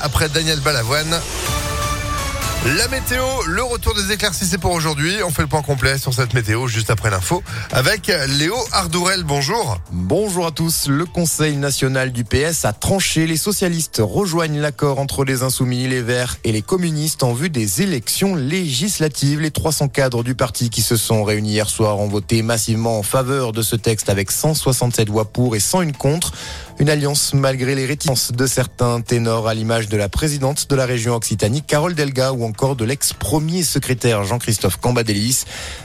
après Daniel Balavoine. La météo, le retour des éclaircies, c'est pour aujourd'hui. On fait le point complet sur cette météo juste après l'info avec Léo Ardourel. Bonjour. Bonjour à tous. Le Conseil national du PS a tranché. Les socialistes rejoignent l'accord entre les insoumis, les verts et les communistes en vue des élections législatives. Les 300 cadres du parti qui se sont réunis hier soir ont voté massivement en faveur de ce texte avec 167 voix pour et 101 contre. Une alliance malgré les réticences de certains ténors à l'image de la présidente de la région Occitanie, Carole Delga, ou encore de l'ex-premier secrétaire Jean-Christophe Cambadélis.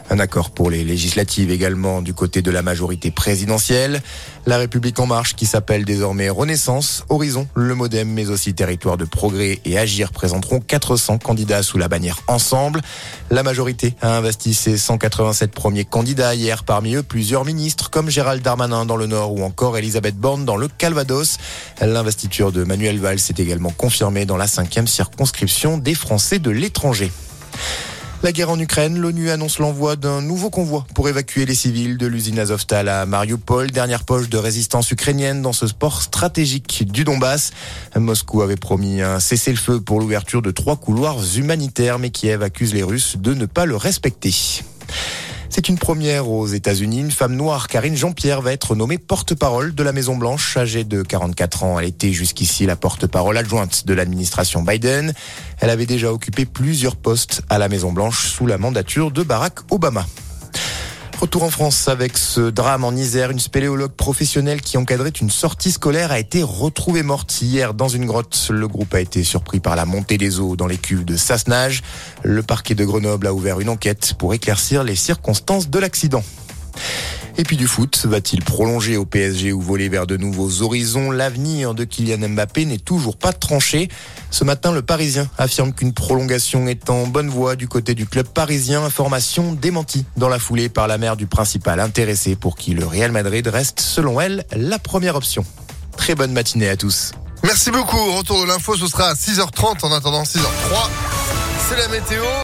Un accord pour les législatives également du côté de la majorité présidentielle. La République en marche qui s'appelle désormais Renaissance, Horizon, le Modem, mais aussi Territoire de Progrès et Agir présenteront 400 candidats sous la bannière Ensemble. La majorité a investi ses 187 premiers candidats hier, parmi eux plusieurs ministres comme Gérald Darmanin dans le Nord ou encore Elisabeth Borne dans le Calvados. L'investiture de Manuel Valls est également confirmée dans la cinquième circonscription des Français de l'étranger. La guerre en Ukraine, l'ONU annonce l'envoi d'un nouveau convoi pour évacuer les civils de l'usine Azovstal à Mariupol, dernière poche de résistance ukrainienne dans ce sport stratégique du Donbass. Moscou avait promis un cessez-le-feu pour l'ouverture de trois couloirs humanitaires, mais Kiev accuse les Russes de ne pas le respecter. C'est une première aux États-Unis. Une femme noire, Karine Jean-Pierre, va être nommée porte-parole de la Maison-Blanche. Âgée de 44 ans, elle était jusqu'ici la porte-parole adjointe de l'administration Biden. Elle avait déjà occupé plusieurs postes à la Maison-Blanche sous la mandature de Barack Obama. Retour en France avec ce drame en Isère. Une spéléologue professionnelle qui encadrait une sortie scolaire a été retrouvée morte hier dans une grotte. Le groupe a été surpris par la montée des eaux dans les cuves de Sassenage. Le parquet de Grenoble a ouvert une enquête pour éclaircir les circonstances de l'accident. Et puis du foot, va-t-il prolonger au PSG ou voler vers de nouveaux horizons? L'avenir de Kylian Mbappé n'est toujours pas tranché. Ce matin, le Parisien affirme qu'une prolongation est en bonne voie du côté du club parisien. Information démentie dans la foulée par la mère du principal intéressé pour qui le Real Madrid reste, selon elle, la première option. Très bonne matinée à tous. Merci beaucoup. Retour de l'info, ce sera à 6h30 en attendant 6h03. C'est la météo.